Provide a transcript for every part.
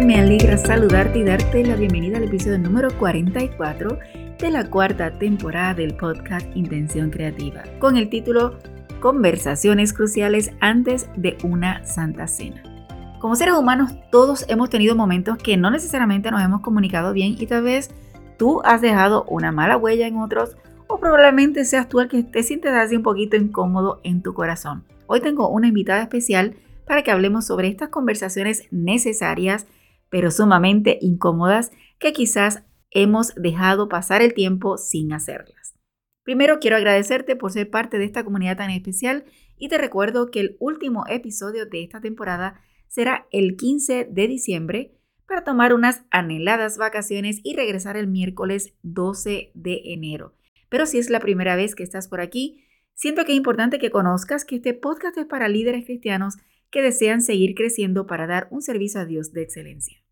Me alegra saludarte y darte la bienvenida al episodio número 44 de la cuarta temporada del podcast Intención Creativa, con el título Conversaciones cruciales antes de una Santa Cena. Como seres humanos, todos hemos tenido momentos que no necesariamente nos hemos comunicado bien y tal vez tú has dejado una mala huella en otros o probablemente seas tú el que te sientes así un poquito incómodo en tu corazón. Hoy tengo una invitada especial para que hablemos sobre estas conversaciones necesarias pero sumamente incómodas que quizás hemos dejado pasar el tiempo sin hacerlas. Primero quiero agradecerte por ser parte de esta comunidad tan especial y te recuerdo que el último episodio de esta temporada será el 15 de diciembre para tomar unas anheladas vacaciones y regresar el miércoles 12 de enero. Pero si es la primera vez que estás por aquí, siento que es importante que conozcas que este podcast es para líderes cristianos que desean seguir creciendo para dar un servicio a Dios de excelencia.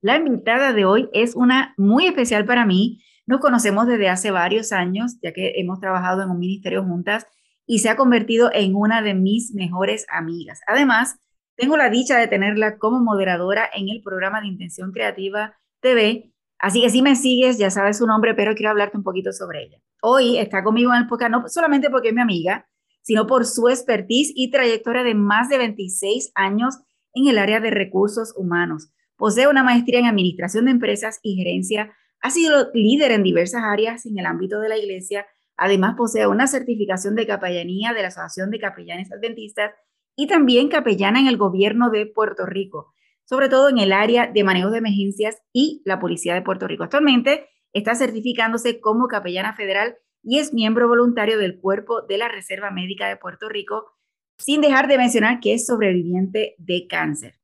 La invitada de hoy es una muy especial para mí. Nos conocemos desde hace varios años, ya que hemos trabajado en un ministerio juntas y se ha convertido en una de mis mejores amigas. Además, tengo la dicha de tenerla como moderadora en el programa de Intención Creativa TV. Así que si me sigues, ya sabes su nombre, pero quiero hablarte un poquito sobre ella. Hoy está conmigo en el podcast, no solamente porque es mi amiga, sino por su expertise y trayectoria de más de 26 años en el área de recursos humanos. Posee una maestría en Administración de Empresas y Gerencia. Ha sido líder en diversas áreas en el ámbito de la iglesia. Además, posee una certificación de capellanía de la Asociación de Capellanes Adventistas y también capellana en el gobierno de Puerto Rico, sobre todo en el área de manejo de emergencias y la Policía de Puerto Rico. Actualmente está certificándose como capellana federal y es miembro voluntario del Cuerpo de la Reserva Médica de Puerto Rico, sin dejar de mencionar que es sobreviviente de cáncer.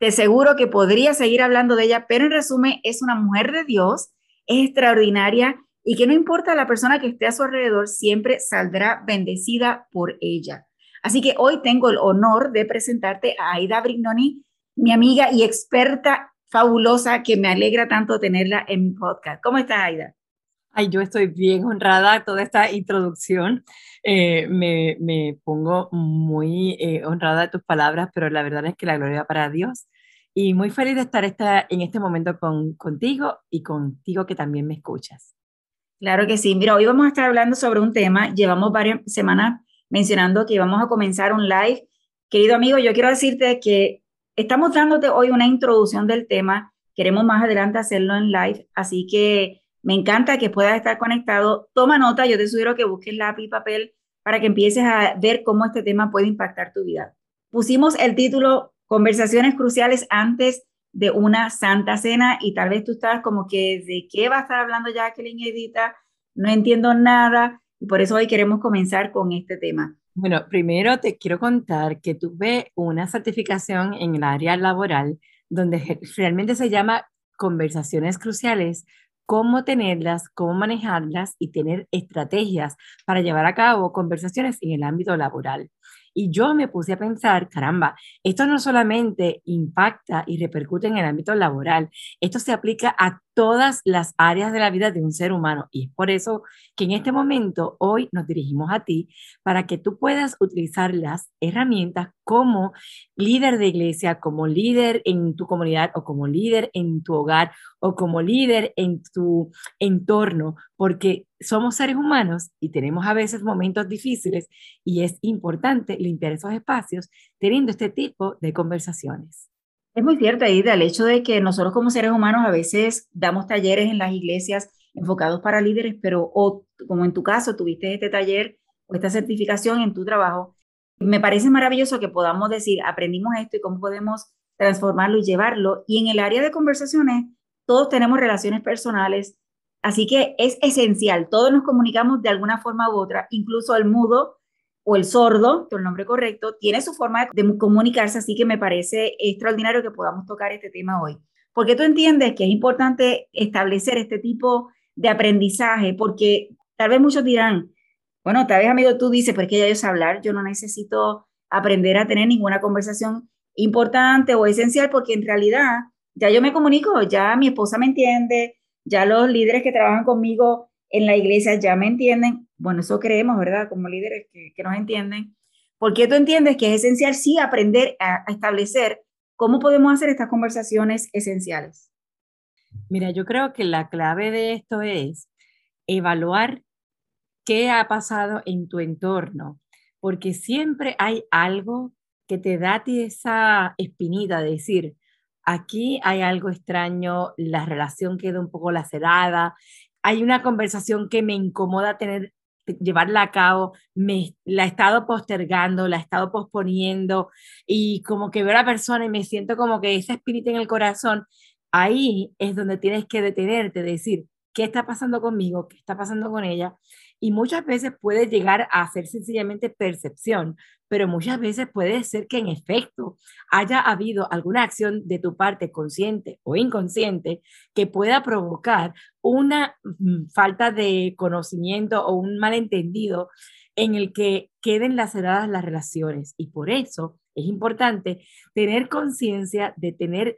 Te seguro que podría seguir hablando de ella, pero en resumen, es una mujer de Dios, es extraordinaria y que no importa la persona que esté a su alrededor, siempre saldrá bendecida por ella. Así que hoy tengo el honor de presentarte a Aida Brignoni, mi amiga y experta fabulosa que me alegra tanto tenerla en mi podcast. ¿Cómo estás, Aida? Ay, yo estoy bien honrada toda esta introducción. Eh, me, me, pongo muy eh, honrada de tus palabras, pero la verdad es que la gloria para Dios. Y muy feliz de estar esta, en este momento con, contigo y contigo que también me escuchas. Claro que sí. Mira, hoy vamos a estar hablando sobre un tema. Llevamos varias semanas mencionando que vamos a comenzar un live. Querido amigo, yo quiero decirte que estamos dándote hoy una introducción del tema. Queremos más adelante hacerlo en live, así que me encanta que puedas estar conectado. Toma nota, yo te sugiero que busques lápiz y papel para que empieces a ver cómo este tema puede impactar tu vida. Pusimos el título Conversaciones cruciales antes de una santa cena y tal vez tú estás como que de qué va a estar hablando Jacqueline Edita, no entiendo nada y por eso hoy queremos comenzar con este tema. Bueno, primero te quiero contar que tuve una certificación en el área laboral donde realmente se llama conversaciones cruciales cómo tenerlas, cómo manejarlas y tener estrategias para llevar a cabo conversaciones en el ámbito laboral. Y yo me puse a pensar, caramba, esto no solamente impacta y repercute en el ámbito laboral, esto se aplica a todas las áreas de la vida de un ser humano. Y es por eso que en este momento, hoy nos dirigimos a ti para que tú puedas utilizar las herramientas como líder de iglesia, como líder en tu comunidad o como líder en tu hogar o como líder en tu entorno, porque somos seres humanos y tenemos a veces momentos difíciles y es importante limpiar esos espacios teniendo este tipo de conversaciones. Es muy cierto, Aida, el hecho de que nosotros como seres humanos a veces damos talleres en las iglesias enfocados para líderes, pero o como en tu caso tuviste este taller o esta certificación en tu trabajo, me parece maravilloso que podamos decir, aprendimos esto y cómo podemos transformarlo y llevarlo. Y en el área de conversaciones, todos tenemos relaciones personales, así que es esencial, todos nos comunicamos de alguna forma u otra, incluso el mudo o el sordo, el nombre correcto, tiene su forma de comunicarse, así que me parece extraordinario que podamos tocar este tema hoy. Porque tú entiendes que es importante establecer este tipo de aprendizaje, porque tal vez muchos dirán, bueno, tal vez amigo tú dices, porque ya yo sé hablar, yo no necesito aprender a tener ninguna conversación importante o esencial porque en realidad ya yo me comunico, ya mi esposa me entiende, ya los líderes que trabajan conmigo en la iglesia ya me entienden. Bueno, eso creemos, ¿verdad? Como líderes que, nos entienden. ¿Por qué tú entiendes que es esencial sí aprender a, establecer cómo podemos hacer estas conversaciones esenciales? Mira, yo creo que la clave de esto es evaluar qué ha pasado en tu entorno, porque siempre hay algo que te da ti esa espinita de decir, aquí hay algo extraño, la relación queda un poco lacerada, hay una conversación que me incomoda tener llevarla a cabo, me la he estado postergando, la he estado posponiendo y como que veo a la persona y me siento como que esa espíritu en el corazón, ahí es donde tienes que detenerte, decir, ¿qué está pasando conmigo? ¿Qué está pasando con ella? Y muchas veces puede llegar a ser sencillamente percepción, pero muchas veces puede ser que en efecto haya habido alguna acción de tu parte consciente o inconsciente que pueda provocar una mm, falta de conocimiento o un malentendido en el que queden laceradas las relaciones. Y por eso es importante tener conciencia de tener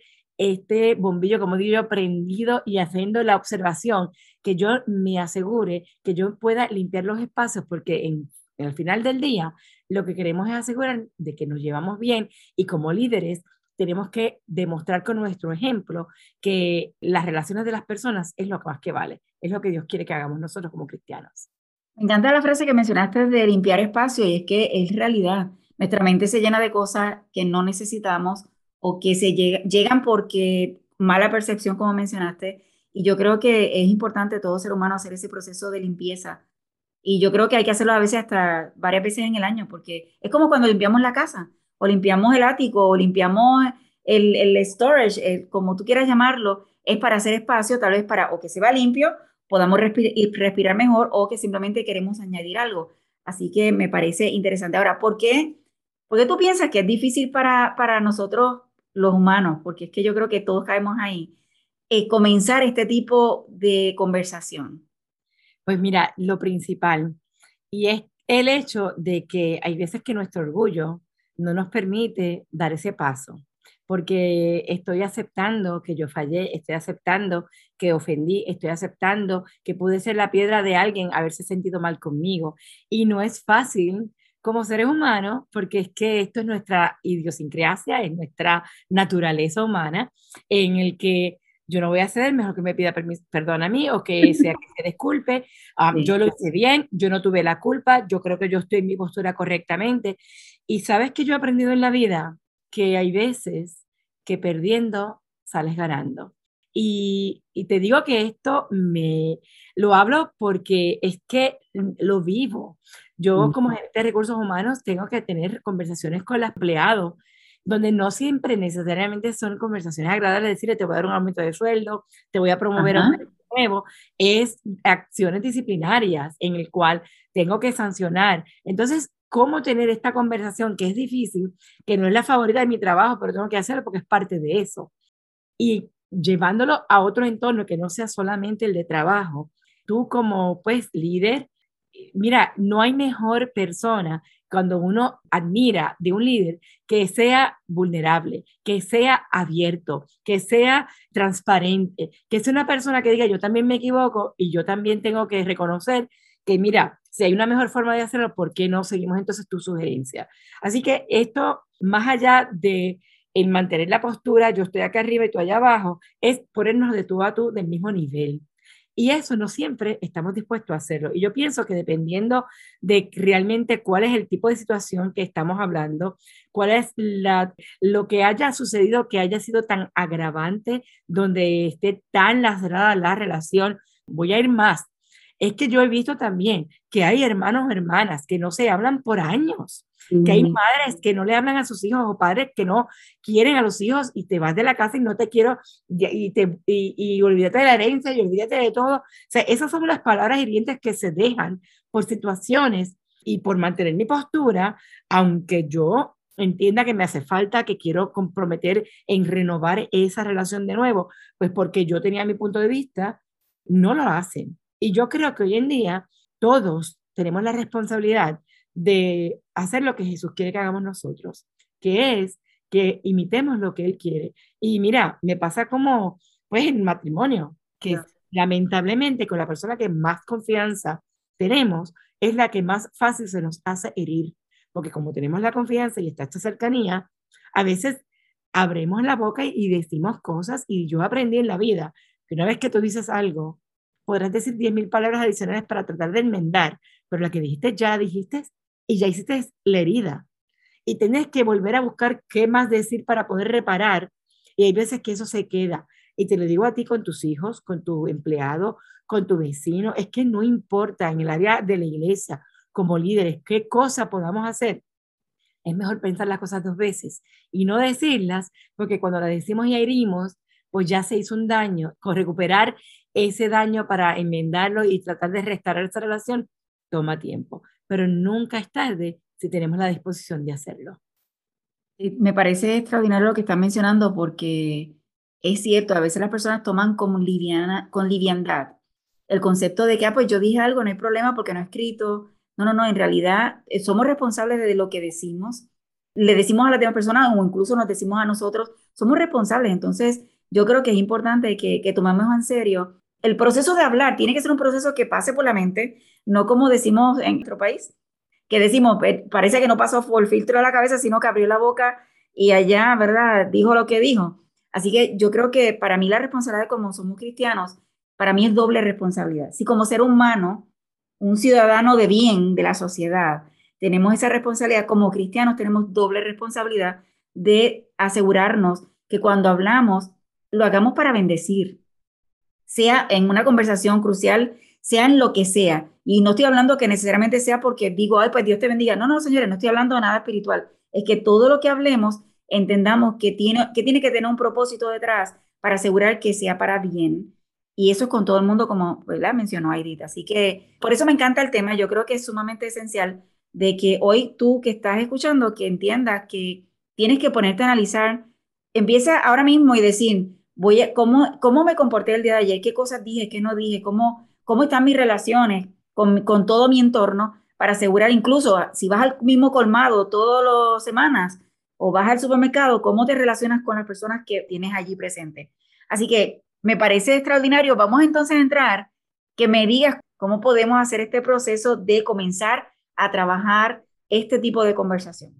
este bombillo, como digo prendido y haciendo la observación, que yo me asegure que yo pueda limpiar los espacios, porque en, el final del día lo que queremos es asegurar de que nos llevamos bien y como líderes tenemos que demostrar con nuestro ejemplo que las relaciones de las personas es lo más que vale, es lo que Dios quiere que hagamos nosotros como cristianos. Me encanta la frase que mencionaste de limpiar espacio y es que es realidad. Nuestra mente se llena de cosas que no necesitamos o que se llegan porque mala percepción, como mencionaste. Y yo creo que es importante todo ser humano hacer ese proceso de limpieza. Y yo creo que hay que hacerlo a veces hasta varias veces en el año, porque es como cuando limpiamos la casa, o limpiamos el ático, o limpiamos el, el storage, como tú quieras llamarlo, es para hacer espacio, tal vez para o que se va limpio, podamos respirar mejor, o que simplemente queremos añadir algo. Así que me parece interesante. Ahora, ¿por qué, ¿por qué tú piensas que es difícil para, para nosotros los humanos, porque es que yo creo que todos caemos ahí, eh, comenzar este tipo de conversación? Pues mira, lo principal, y es el hecho de que hay veces que nuestro orgullo no nos permite dar ese paso, porque estoy aceptando que yo fallé, estoy aceptando que ofendí, estoy aceptando que pude ser la piedra de alguien haberse sentido mal conmigo. Y no es fácil como seres humanos, porque es que esto es nuestra idiosincrasia, es nuestra naturaleza humana, en el que yo no voy a ceder, mejor que me pida perdón a mí o que sea que se disculpe, ah, yo lo hice bien, yo no tuve la culpa, yo creo que yo estoy en mi postura correctamente. Y sabes que yo he aprendido en la vida que hay veces que perdiendo sales ganando. Y, y, te digo que esto me lo hablo porque es que lo vivo. Yo como gerente de recursos humanos tengo que tener conversaciones con el empleado, donde no siempre necesariamente son conversaciones agradables, decirle te voy a dar un aumento de sueldo, te voy a promover a un nuevo, es acciones disciplinarias en el cual tengo que sancionar. Entonces, ¿cómo tener esta conversación que es difícil, que no es la favorita de mi trabajo, pero tengo que hacerlo porque es parte de eso? Y llevándolo a otro entorno que no sea solamente el de trabajo, tú como pues líder mira, no hay mejor persona cuando uno admira de un líder que sea vulnerable, que sea abierto, que sea transparente, que sea una persona que diga yo también me equivoco y yo también tengo que reconocer que mira, si hay una mejor forma de hacerlo, ¿por qué no seguimos entonces tu sugerencia? Así que esto, más allá de el mantener la postura, yo estoy acá arriba y tú allá abajo, es ponernos de tú a tú del mismo nivel. Y eso no siempre estamos dispuestos a hacerlo. Y yo pienso que dependiendo de realmente cuál es el tipo de situación que estamos hablando, cuál es la, lo que haya sucedido que haya sido tan agravante, donde esté tan lacerada la relación, voy a ir más. Es que yo he visto también que hay hermanos o hermanas que no se hablan por años que hay madres que no le hablan a sus hijos o padres que no quieren a los hijos y te vas de la casa y no te quiero y, te, y, y olvídate de la herencia y olvídate de todo. O sea, esas son las palabras hirientes que se dejan por situaciones y por mantener mi postura, aunque yo entienda que me hace falta, que quiero comprometer en renovar esa relación de nuevo, pues porque yo tenía mi punto de vista, no lo hacen. Y yo creo que hoy en día todos tenemos la responsabilidad de hacer lo que Jesús quiere que hagamos nosotros, que es que imitemos lo que Él quiere. Y mira, me pasa como, pues, en matrimonio, que lamentablemente con la persona que más confianza tenemos, es la que más fácil se nos hace herir, porque como tenemos la confianza y está esta cercanía, a veces abremos la boca y, decimos cosas y yo aprendí en la vida que una vez que tú dices algo, podrás decir 10.000 palabras adicionales para tratar de enmendar, pero la que dijiste ya dijiste y ya hiciste la herida. Y tienes que volver a buscar qué más decir para poder reparar. Y hay veces que eso se queda. Y te lo digo a ti con tus hijos, con tu empleado, con tu vecino. Es que no importa en el área de la iglesia, como líderes, qué cosa podamos hacer. Es mejor pensar las cosas dos veces y no decirlas, porque cuando las decimos y herimos, pues ya se hizo un daño. Con recuperar ese daño para enmendarlo y tratar de restaurar esa relación toma tiempo, pero nunca es tarde si tenemos la disposición de hacerlo. Me parece extraordinario lo que estás mencionando porque es cierto, a veces las personas toman con, liviana, con liviandad el concepto de que, ah, pues yo dije algo, no hay problema porque no he escrito. No, no, no, en realidad eh, somos responsables de lo que decimos. Le decimos a la demás persona o incluso nos decimos a nosotros, somos responsables. Entonces, yo creo que es importante que, que tomemos en serio el proceso de hablar. Tiene que ser un proceso que pase por la mente, no como decimos en nuestro país, que decimos, parece que no pasó por el filtro de la cabeza, sino que abrió la boca y allá, ¿verdad? Dijo lo que dijo. Así que yo creo que para mí la responsabilidad como somos cristianos, para mí es doble responsabilidad. Si como ser humano, un ciudadano de bien de la sociedad, tenemos esa responsabilidad, como cristianos tenemos doble responsabilidad de asegurarnos que cuando hablamos, lo hagamos para bendecir, sea en una conversación crucial, sea en lo que sea. Y no estoy hablando que necesariamente sea porque digo, ay, pues Dios te bendiga. No, no, señores, no estoy hablando de nada espiritual. Es que todo lo que hablemos entendamos que tiene, que tiene que tener un propósito detrás para asegurar que sea para bien. Y eso es con todo el mundo, como la mencionó Aidita. Así que por eso me encanta el tema. Yo creo que es sumamente esencial de que hoy tú que estás escuchando, que entiendas que tienes que ponerte a analizar, empieza ahora mismo y decir, voy a, ¿cómo, cómo me comporté el día de ayer? ¿Qué cosas dije? ¿Qué no dije? ¿Cómo, cómo están mis relaciones con, con todo mi entorno? Para asegurar, incluso si vas al mismo colmado todas las semanas, o vas al supermercado, cómo te relacionas con las personas que tienes allí presentes. Así que me parece extraordinario. Vamos entonces a entrar, que me digas cómo podemos hacer este proceso de comenzar a trabajar este tipo de conversación.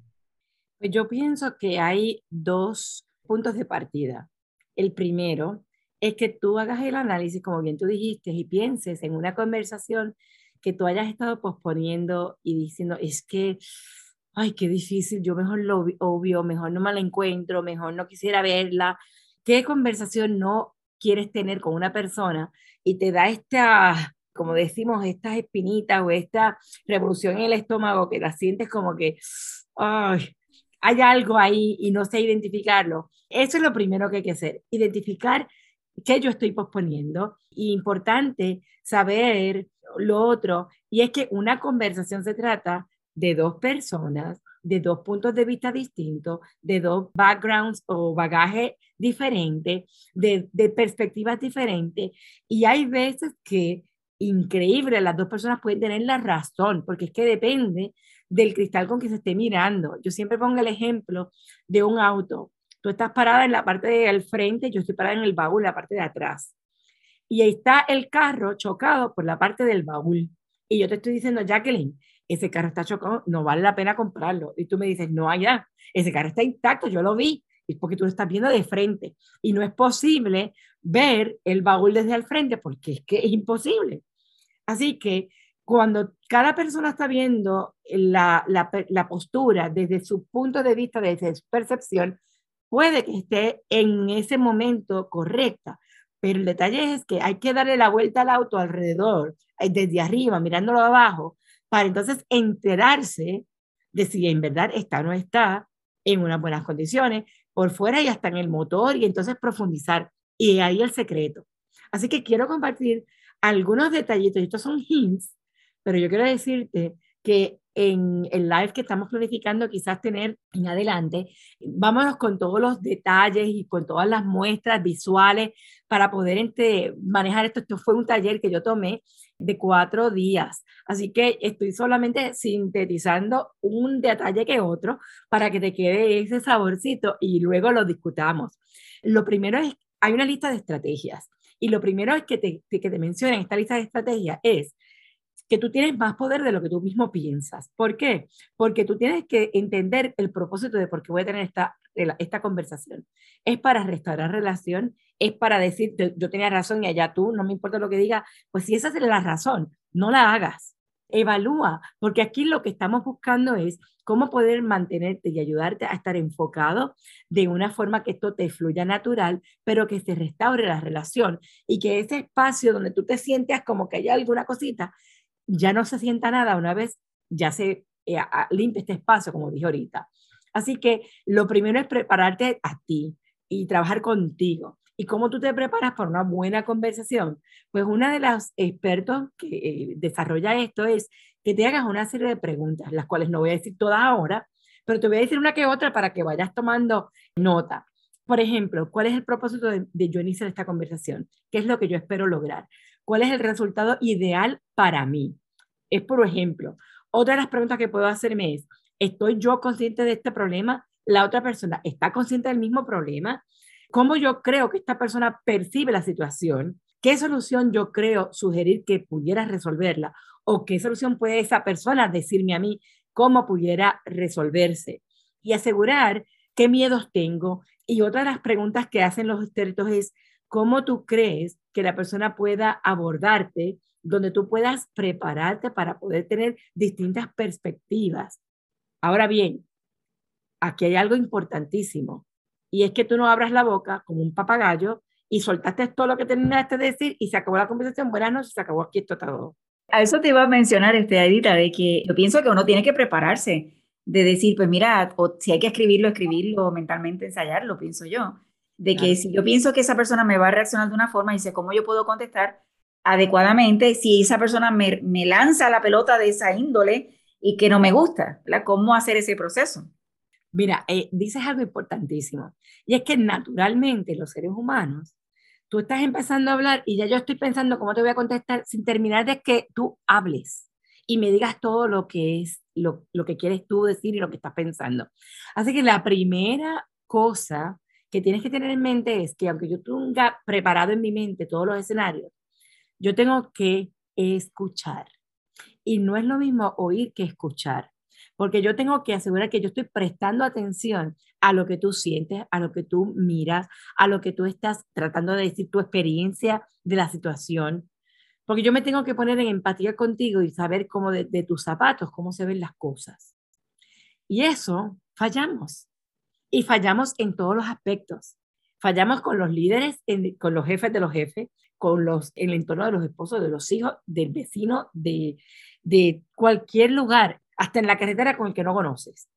Pues yo pienso que hay dos puntos de partida. El primero es que tú hagas el análisis, como bien tú dijiste, y pienses en una conversación que tú hayas estado posponiendo y diciendo, es que ay, qué difícil, yo mejor lo obvio, mejor no me la encuentro, mejor no quisiera verla. ¿Qué conversación no quieres tener con una persona y te da esta, como decimos, estas espinitas o esta revolución en el estómago que la sientes como que, ay, hay algo ahí y no sé identificarlo? Eso es lo primero que hay que hacer, identificar qué yo estoy posponiendo. Y importante saber lo otro, y es que una conversación se trata de dos personas, de dos puntos de vista distintos, de dos backgrounds o bagaje diferente, de, de perspectivas diferentes. Y hay veces que, increíble, las dos personas pueden tener la razón, porque es que depende del cristal con que se esté mirando. Yo siempre pongo el ejemplo de un auto. Tú estás parada en la parte del frente, yo estoy parada en el baúl, la parte de atrás. Y ahí está el carro chocado por la parte del baúl. Y yo te estoy diciendo, Jacqueline, ese carro está chocado, no vale la pena comprarlo. Y tú me dices, no, allá, ese carro está intacto, yo lo vi. Es porque tú lo estás viendo de frente. Y no es posible ver el baúl desde el frente porque es que es imposible. Así que cuando cada persona está viendo la, la, la postura desde su punto de vista, desde su percepción, puede que esté en ese momento correcta. Pero el detalle es que hay que darle la vuelta al auto alrededor, eh, desde arriba, mirándolo abajo, para entonces enterarse de si en verdad está o no está en unas buenas condiciones, por fuera y hasta en el motor, y entonces profundizar. Y ahí el secreto. Así que quiero compartir algunos detallitos, estos son hints, pero yo quiero decirte que en el live que estamos planificando quizás tener en adelante, vámonos con todos los detalles y con todas las muestras visuales para poder este, manejar esto. Esto fue un taller que yo tomé de cuatro días, así que estoy solamente sintetizando un detalle que otro para que te quede ese saborcito y luego lo discutamos. Lo primero es, hay una lista de estrategias y lo primero es que te, que te mencionen esta lista de estrategias es que tú tienes más poder de lo que tú mismo piensas. ¿Por qué? Porque tú tienes que entender el propósito de por qué voy a tener esta, esta conversación. Es para restaurar relación, es para decir, yo tenía razón y allá tú, no me importa lo que diga, pues si esa es la razón, no la hagas. Evalúa, porque aquí lo que estamos buscando es cómo poder mantenerte y ayudarte a estar enfocado de una forma que esto te fluya natural, pero que se restaure la relación y que ese espacio donde tú te sientas como que hay alguna cosita, ya no se sienta nada una vez ya se eh, limpia este espacio, como dije ahorita. Así que lo primero es prepararte a ti y trabajar contigo. ¿Y cómo tú te preparas para una buena conversación? Pues una de las expertos que eh, desarrolla esto es que te hagas una serie de preguntas, las cuales no voy a decir todas ahora, pero te voy a decir una que otra para que vayas tomando nota. Por ejemplo, ¿cuál es el propósito de, yo iniciar esta conversación? ¿Qué es lo que yo espero lograr? ¿Cuál es el resultado ideal para mí? Es por ejemplo. Otra de las preguntas que puedo hacerme es, ¿estoy yo consciente de este problema? ¿La otra persona está consciente del mismo problema? ¿Cómo yo creo que esta persona percibe la situación? ¿Qué solución yo creo sugerir que pudiera resolverla? ¿O qué solución puede esa persona decirme a mí cómo pudiera resolverse? Y asegurar qué miedos tengo. Y otra de las preguntas que hacen los expertos es, ¿cómo tú crees que la persona pueda abordarte, donde tú puedas prepararte para poder tener distintas perspectivas. Ahora bien, aquí hay algo importantísimo, y es que tú no abras la boca como un papagayo y soltaste todo lo que tenías que decir y se acabó la conversación. Buenas noches, se acabó aquí esto todo. A eso te iba a mencionar, este, Edita, de que yo pienso que uno tiene que prepararse, de decir, pues mira, o si hay que escribirlo, escribirlo, mentalmente ensayarlo, pienso yo de que si yo pienso que esa persona me va a reaccionar de una forma y sé cómo yo puedo contestar adecuadamente, si esa persona me, me lanza la pelota de esa índole y que no me gusta, ¿verdad? ¿Cómo hacer ese proceso? Mira, eh, dices algo importantísimo, y es que naturalmente los seres humanos, tú estás empezando a hablar y ya yo estoy pensando cómo te voy a contestar sin terminar de que tú hables y me digas todo lo que es, lo, lo que quieres tú decir y lo que estás pensando. Así que la primera cosa que tienes que tener en mente es que aunque yo tenga preparado en mi mente todos los escenarios, yo tengo que escuchar. Y no es lo mismo oír que escuchar, porque yo tengo que asegurar que yo estoy prestando atención a lo que tú sientes, a lo que tú miras, a lo que tú estás tratando de decir, tu experiencia de la situación, porque yo me tengo que poner en empatía contigo y saber cómo de, tus zapatos, cómo se ven las cosas. Y eso fallamos y fallamos en todos los aspectos. Fallamos con los líderes, con los jefes de los jefes, con los, en el entorno de los esposos, de los hijos, del vecino, de, de cualquier lugar, hasta en la carretera con el que no conoces.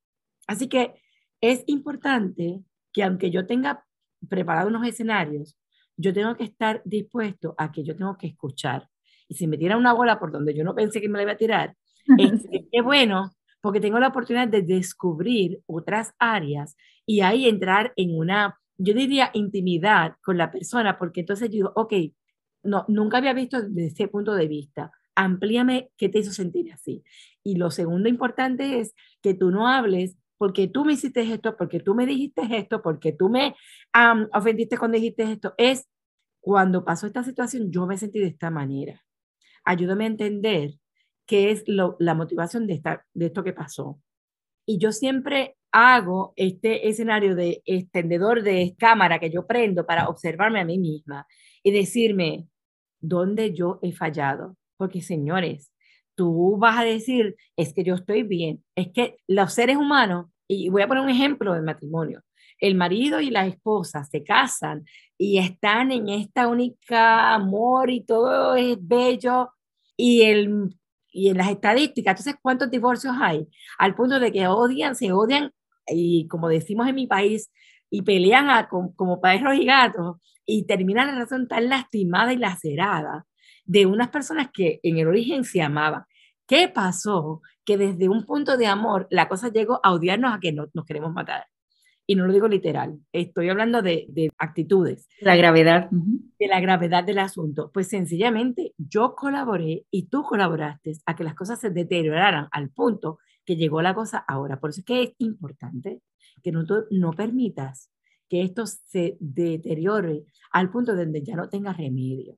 Así que es importante que aunque yo tenga preparado unos escenarios, yo tengo que estar dispuesto a que yo tengo que escuchar. Y si me tira una bola por donde yo no pensé que me la iba a tirar, es, que bueno porque tengo la oportunidad de descubrir otras áreas y ahí entrar en una, yo diría, intimidad con la persona, porque entonces yo digo, ok, no, nunca había visto desde ese punto de vista, amplíame qué te hizo sentir así. Y lo segundo importante es que tú no hables porque tú me hiciste esto, porque tú me dijiste esto, porque tú me ofendiste cuando dijiste esto. Es cuando pasó esta situación, yo me sentí de esta manera. Ayúdame a entender qué es la motivación de, esta, de esto que pasó. Y yo siempre hago este escenario de extendedor de cámara que yo prendo para observarme a mí misma y decirme dónde yo he fallado. Porque señores, tú vas a decir, es que yo estoy bien, es que los seres humanos, y voy a poner un ejemplo del matrimonio, el marido y la esposa se casan y están en esta única amor y todo es bello y el y en las estadísticas, entonces, ¿cuántos divorcios hay? Al punto de que odian, se odian, y como decimos en mi país, y pelean a, como, perros y gatos, y terminan la relación tan lastimada y lacerada de unas personas que en el origen se amaban. ¿Qué pasó? que desde un punto de amor la cosa llegó a odiarnos a que no, nos queremos matar. Y no lo digo literal, estoy hablando de, de actitudes. La gravedad. De la gravedad del asunto. Pues sencillamente yo colaboré y tú colaboraste a que las cosas se deterioraran al punto que llegó la cosa ahora. Por eso es que es importante que no, no permitas que esto se deteriore al punto donde ya no tenga remedio.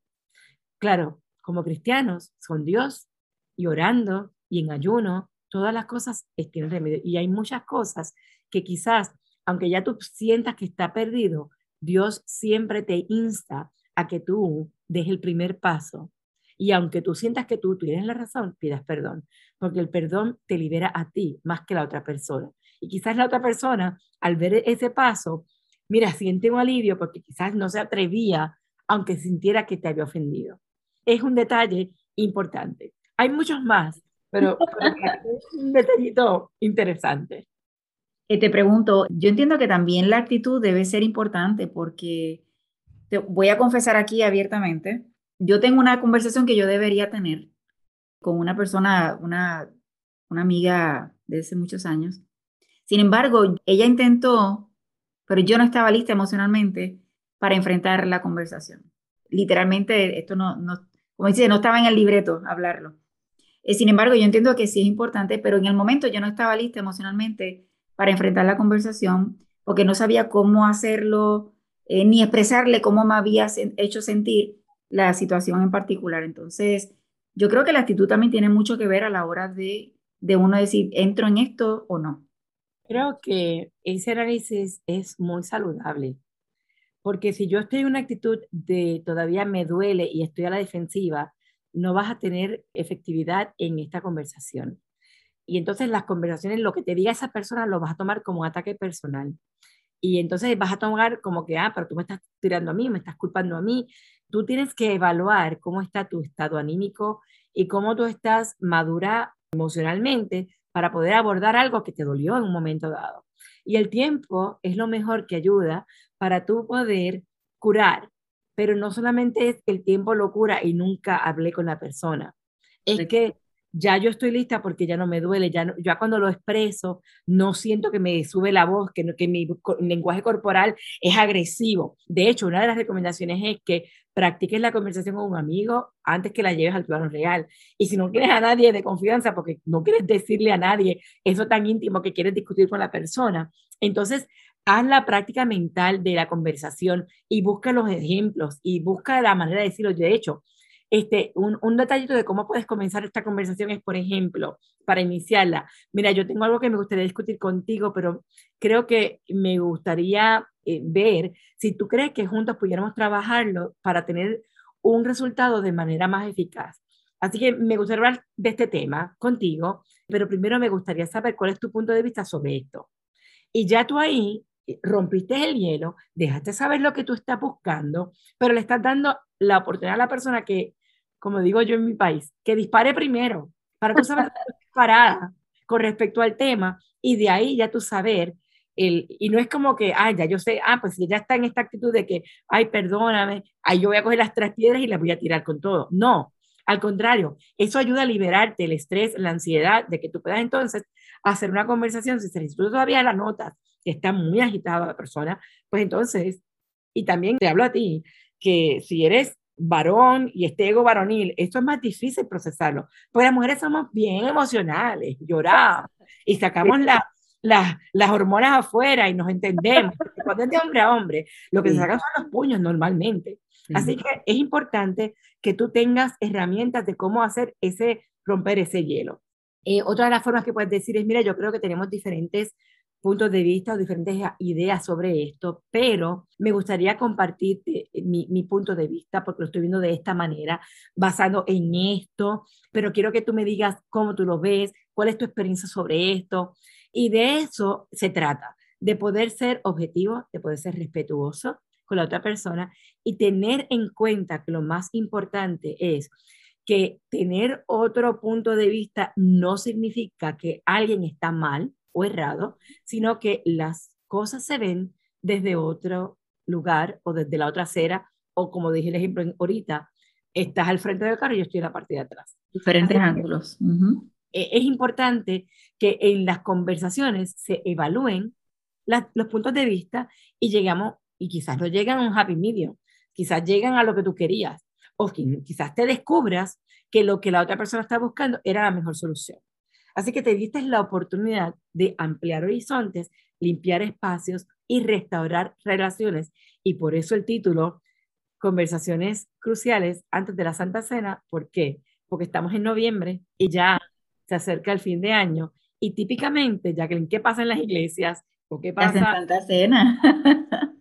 Claro, como cristianos, con Dios y orando y en ayuno, todas las cosas tienen remedio. Y hay muchas cosas que quizás, aunque ya tú sientas que está perdido, Dios siempre te insta a que tú des el primer paso. Y aunque tú sientas que tú tienes la razón, pidas perdón, porque el perdón te libera a ti más que a la otra persona. Y quizás la otra persona, al ver ese paso, mira, siente un alivio porque quizás no se atrevía, aunque sintiera que te había ofendido. Es un detalle importante. Hay muchos más, pero, es un detallito interesante. Y te pregunto, yo entiendo que también la actitud debe ser importante porque te voy a confesar aquí abiertamente, yo tengo una conversación que yo debería tener con una persona, una, una amiga de hace muchos años. Sin embargo, ella intentó, pero yo no estaba lista emocionalmente para enfrentar la conversación. Literalmente, esto no, no como dice, no estaba en el libreto hablarlo. Eh, sin embargo, yo entiendo que sí es importante, pero en el momento yo no estaba lista emocionalmente para enfrentar la conversación porque no sabía cómo hacerlo, eh, ni expresarle cómo me había hecho sentir la situación en particular. Entonces, yo creo que la actitud también tiene mucho que ver a la hora de, de uno decir, ¿entro en esto o no? Creo que ese análisis es muy saludable, porque si yo estoy en una actitud de todavía me duele y estoy a la defensiva, no vas a tener efectividad en esta conversación. Y entonces las conversaciones, lo que te diga esa persona, lo vas a tomar como un ataque personal. Y entonces vas a tomar como que, ah, pero tú me estás tirando a mí, me estás culpando a mí. Tú tienes que evaluar cómo está tu estado anímico y cómo tú estás madura emocionalmente para poder abordar algo que te dolió en un momento dado. Y el tiempo es lo mejor que ayuda para tú poder curar pero no solamente es que el tiempo lo cura y nunca hablé con la persona, es que ya yo estoy lista porque ya no me duele, ya, ya cuando lo expreso no siento que me sube la voz, que, que mi lenguaje corporal es agresivo. De hecho, una de las recomendaciones es que practiques la conversación con un amigo antes que la lleves al plano real. Y si no quieres a nadie de confianza, porque no quieres decirle a nadie eso tan íntimo que quieres discutir con la persona, entonces haz la práctica mental de la conversación y busca los ejemplos y busca la manera de decirlo. De hecho, este, un, un, detallito de cómo puedes comenzar esta conversación es, por ejemplo, para iniciarla, mira, yo tengo algo que me gustaría discutir contigo, pero creo que me gustaría eh, ver si tú crees que juntos pudiéramos trabajarlo para tener un resultado de manera más eficaz. Así que me gustaría hablar de este tema contigo, pero primero me gustaría saber cuál es tu punto de vista sobre esto. Y ya tú ahí rompiste el hielo, dejaste saber lo que tú estás buscando, pero le estás dando la oportunidad a la persona que, como digo yo en mi país, que dispare primero, para tú saber parada con respecto al tema y de ahí ya tú saber el, y no es como que, ay, ya yo sé, ah, pues ella está en esta actitud de que, ay, perdóname, ay, yo voy a coger las tres piedras y las voy a tirar con todo. No, al contrario, eso ayuda a liberarte el estrés, la ansiedad, de que tú puedas entonces hacer una conversación, si tú todavía la notas, que está muy agitada la persona, pues entonces, y también te hablo a ti, que si eres varón y este ego varonil, esto es más difícil procesarlo, porque las mujeres somos bien emocionales, lloramos y sacamos la, las hormonas afuera y nos entendemos. Cuando es de hombre a hombre, lo que se sacan son los puños normalmente. Así que es importante que tú tengas herramientas de cómo hacer ese, romper ese hielo. Eh, otra de las formas que puedes decir es, mira, yo creo que tenemos diferentes puntos de vista o diferentes ideas sobre esto, pero me gustaría compartir eh, mi, mi, punto de vista porque lo estoy viendo de esta manera, basado en esto, pero quiero que tú me digas cómo tú lo ves, cuál es tu experiencia sobre esto. Y de eso se trata, de poder ser objetivo, de poder ser respetuoso con la otra persona y tener en cuenta que lo más importante es que tener otro punto de vista no significa que alguien está mal o errado, sino que las cosas se ven desde otro lugar o desde la otra acera, o como dije el ejemplo ahorita, estás al frente del carro y yo estoy en la parte de atrás. Diferentes ángulos. e, es importante que en las conversaciones se evalúen los puntos de vista y llegamos, y quizás no llegan a un happy medium, quizás llegan a lo que tú querías, o quizás te descubras que lo que la otra persona está buscando era la mejor solución. Así que te diste la oportunidad de ampliar horizontes, limpiar espacios y restaurar relaciones. Y por eso el título, Conversaciones cruciales antes de la Santa Cena. ¿Por qué? Porque estamos en noviembre y ya se acerca el fin de año. Y típicamente, Jacqueline, ¿qué pasa en las iglesias? ¿O qué pasa? en Santa Cena.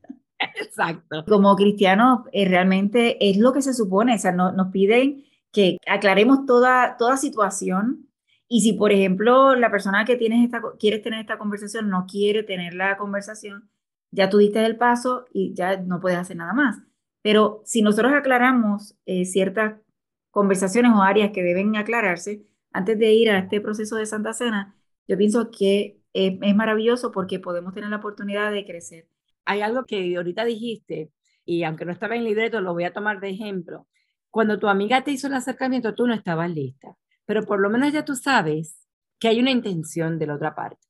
Exacto. Como cristianos, eh, realmente es lo que se supone, o sea, no, nos piden que aclaremos toda, toda situación y si, por ejemplo, la persona que tienes esta, quieres tener esta conversación no quiere tener la conversación, ya tú diste el paso y ya no puedes hacer nada más. Pero si nosotros aclaramos eh, ciertas conversaciones o áreas que deben aclararse antes de ir a este proceso de Santa Cena, yo pienso que es, es maravilloso porque podemos tener la oportunidad de crecer. Hay algo que ahorita dijiste, y aunque no estaba en libreto, lo voy a tomar de ejemplo cuando tu amiga te hizo el acercamiento, tú no estabas lista, pero por lo menos ya tú sabes que hay una intención de la otra parte.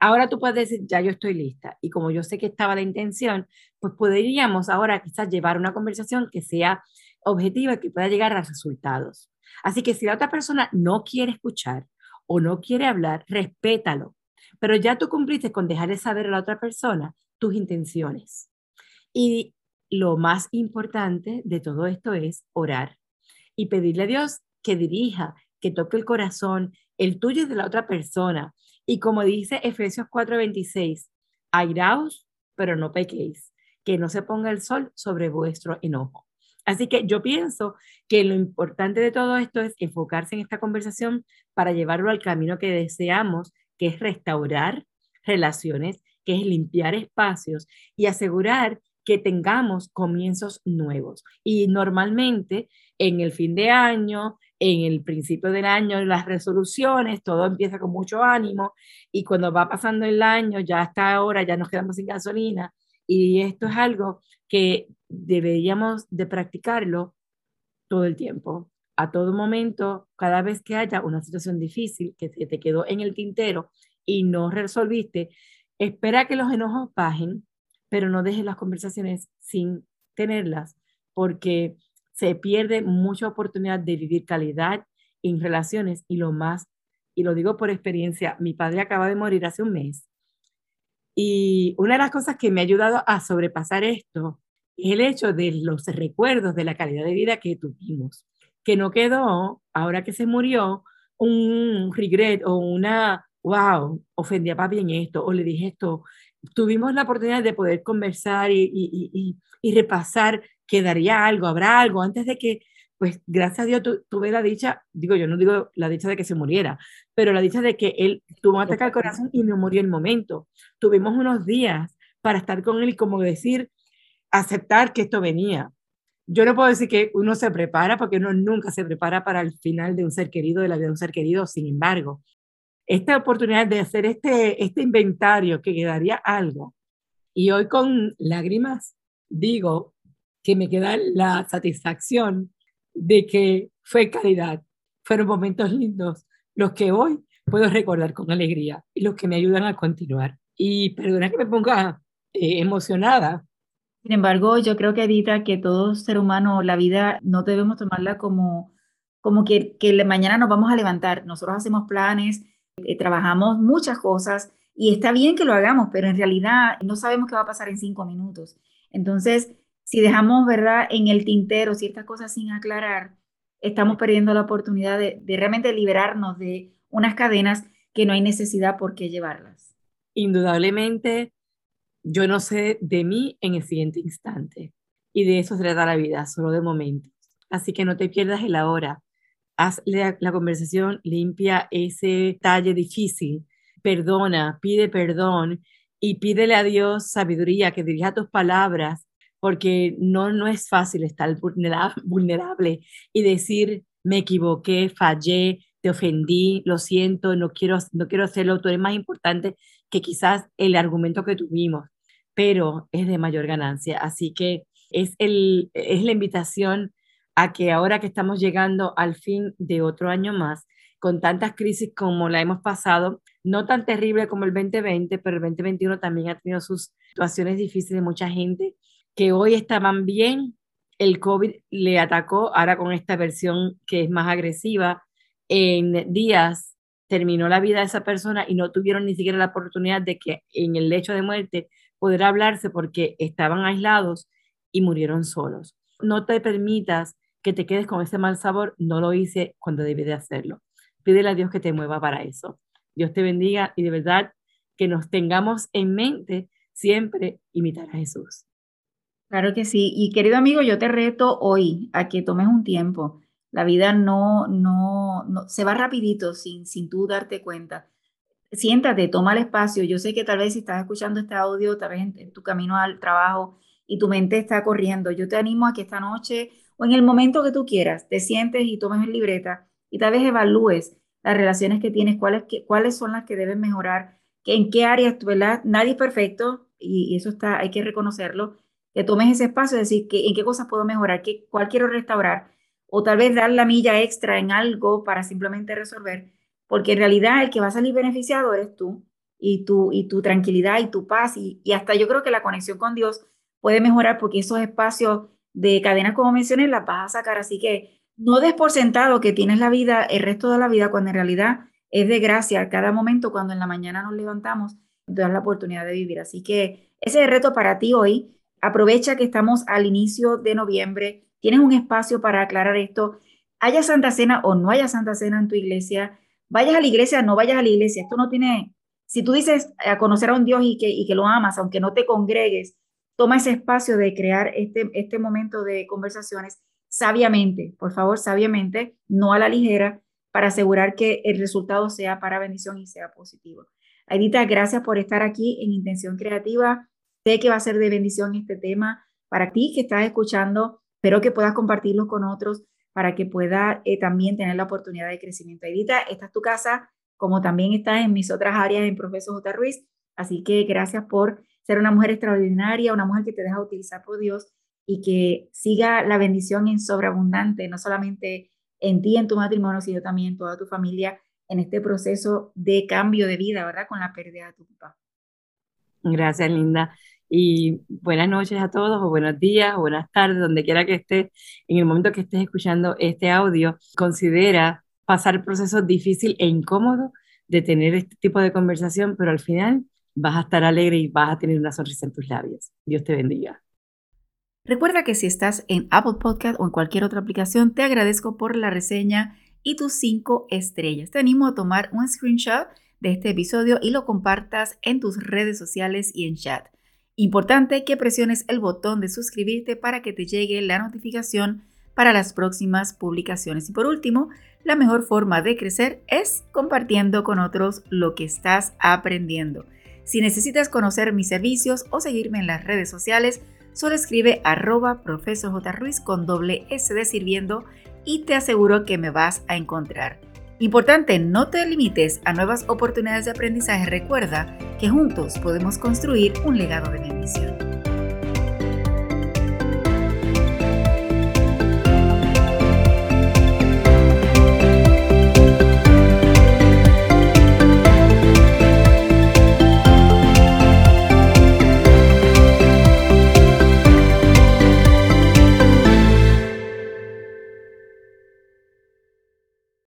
Ahora tú puedes decir, ya yo estoy lista. Y como yo sé que estaba la intención, pues podríamos ahora quizás llevar una conversación que sea objetiva y que pueda llegar a resultados. Así que si la otra persona no quiere escuchar o no quiere hablar, respétalo. Pero ya tú cumpliste con dejarle saber a la otra persona tus intenciones. Y lo más importante de todo esto es orar y pedirle a Dios que dirija, que toque el corazón, el tuyo y de la otra persona. Y como dice Efesios 4:26, airaos, pero no pequéis, que no se ponga el sol sobre vuestro enojo. Así que yo pienso que lo importante de todo esto es enfocarse en esta conversación para llevarlo al camino que deseamos, que es restaurar relaciones, que es limpiar espacios y asegurar que tengamos comienzos nuevos. Y normalmente en el fin de año, en el principio del año, las resoluciones, todo empieza con mucho ánimo y cuando va pasando el año, ya hasta ahora, ya nos quedamos sin gasolina y esto es algo que deberíamos de practicarlo todo el tiempo, a todo momento, cada vez que haya una situación difícil que te quedó en el tintero y no resolviste, espera que los enojos bajen, pero no dejes las conversaciones sin tenerlas, porque se pierde mucha oportunidad de vivir calidad en relaciones y lo más, y lo digo por experiencia, mi padre acaba de morir hace un mes. Y una de las cosas que me ha ayudado a sobrepasar esto es el hecho de los recuerdos de la calidad de vida que tuvimos, que no quedó, ahora que se murió, un regret o una, wow, ofendí a papi en esto, o le dije esto, tuvimos la oportunidad de poder conversar y, repasar, quedaría algo, habrá algo, antes de que, pues gracias a Dios tuve la dicha, digo yo no digo la dicha de que se muriera, pero la dicha de que él tuvo un ataque al corazón y no murió en el momento. Tuvimos unos días para estar con él y como decir, aceptar que esto venía. Yo no puedo decir que uno se prepara porque uno nunca se prepara para el final de un ser querido, de la vida de un ser querido, sin embargo, esta oportunidad de hacer este, este inventario que quedaría algo. Y hoy con lágrimas digo que me queda la satisfacción de que fue calidad, fueron momentos lindos, los que hoy puedo recordar con alegría y los que me ayudan a continuar. Y perdona que me ponga eh, emocionada. Sin embargo, yo creo que Edita, que todo ser humano, la vida no debemos tomarla como, como que, que mañana nos vamos a levantar. Nosotros hacemos planes, eh, trabajamos muchas cosas y está bien que lo hagamos, pero en realidad no sabemos qué va a pasar en cinco minutos. Entonces, si dejamos, ¿verdad?, en el tintero ciertas cosas sin aclarar, estamos perdiendo la oportunidad de, de realmente liberarnos de unas cadenas que no hay necesidad por qué llevarlas. Indudablemente, yo no sé de mí en el siguiente instante. Y de eso se trata la vida, solo de momentos. Así que no te pierdas el ahora haz la, conversación, limpia ese talle difícil, perdona, pide perdón y pídele a Dios sabiduría que dirija tus palabras, porque no, no es fácil estar vulnerable y decir, me equivoqué, fallé, te ofendí, lo siento, no quiero, no quiero hacerlo, tú eres más importante que quizás el argumento que tuvimos, pero es de mayor ganancia. Así que es, el, es la invitación a que ahora que estamos llegando al fin de otro año más, con tantas crisis como la hemos pasado, no tan terrible como el 2020, pero el 2021 también ha tenido sus situaciones difíciles de mucha gente que hoy estaban bien, el COVID le atacó, ahora con esta versión que es más agresiva, en días terminó la vida de esa persona y no tuvieron ni siquiera la oportunidad de que en el lecho de muerte poder hablarse porque estaban aislados y murieron solos. No te permitas que te quedes con ese mal sabor, no lo hice cuando debí de hacerlo. Pídele a Dios que te mueva para eso. Dios te bendiga y de verdad que nos tengamos en mente siempre imitar a Jesús. Claro que sí. Y querido amigo, yo te reto hoy a que tomes un tiempo. La vida no, no, no se va rapidito sin, sin tú darte cuenta. Siéntate, toma el espacio. Yo sé que tal vez si estás escuchando este audio, tal vez en, tu camino al trabajo y tu mente está corriendo, yo te animo a que esta noche o en el momento que tú quieras, te sientes y tomes en libreta y tal vez evalúes las relaciones que tienes, cuáles, cuáles son las que deben mejorar, que en qué áreas, ¿verdad? Nadie es perfecto y, eso está, hay que reconocerlo que tomes ese espacio, decir que, en qué cosas puedo mejorar, qué, cuál quiero restaurar, o tal vez dar la milla extra en algo para simplemente resolver, porque en realidad el que va a salir beneficiado eres tú y tu, y tu tranquilidad y tu paz, y, y hasta yo creo que la conexión con Dios puede mejorar porque esos espacios de cadenas, como mencioné, las vas a sacar, así que no des por sentado que tienes la vida, el resto de la vida, cuando en realidad es de gracia cada momento, cuando en la mañana nos levantamos, te das la oportunidad de vivir. Así que ese es el reto para ti hoy, Aprovecha que estamos al inicio de noviembre, tienes un espacio para aclarar esto. Haya Santa Cena o no haya Santa Cena en tu iglesia, vayas a la iglesia, no vayas a la iglesia. Esto no tiene, si tú dices a conocer a un Dios y que, y que lo amas, aunque no te congregues, toma ese espacio de crear este, este momento de conversaciones sabiamente, por favor, sabiamente, no a la ligera, para asegurar que el resultado sea para bendición y sea positivo. Aidita, gracias por estar aquí en Intención Creativa. Sé que va a ser de bendición este tema para ti que estás escuchando. Espero que puedas compartirlo con otros para que pueda eh, también tener la oportunidad de crecimiento. Edita, esta es tu casa, como también está en mis otras áreas en Profesor J. Ruiz. Así que gracias por ser una mujer extraordinaria, una mujer que te deja utilizar por Dios y que siga la bendición en sobreabundante, no solamente en ti, en tu matrimonio, sino también en toda tu familia en este proceso de cambio de vida, ¿verdad? Con la pérdida de tu papá. Gracias, Linda. Y buenas noches a todos, o buenos días, o buenas tardes, donde quiera que estés. En el momento que estés escuchando este audio, considera pasar el proceso difícil e incómodo de tener este tipo de conversación, pero al final vas a estar alegre y vas a tener una sonrisa en tus labios. Dios te bendiga. Recuerda que si estás en Apple Podcast o en cualquier otra aplicación, te agradezco por la reseña y tus cinco estrellas. Te animo a tomar un screenshot de este episodio y lo compartas en tus redes sociales y en chat. Importante que presiones el botón de suscribirte para que te llegue la notificación para las próximas publicaciones. Y por último, la mejor forma de crecer es compartiendo con otros lo que estás aprendiendo. Si necesitas conocer mis servicios o seguirme en las redes sociales, solo escribe arroba profesor con doble S de sirviendo y te aseguro que me vas a encontrar. Importante, no te limites a nuevas oportunidades de aprendizaje. Recuerda que juntos podemos construir un legado de bendición.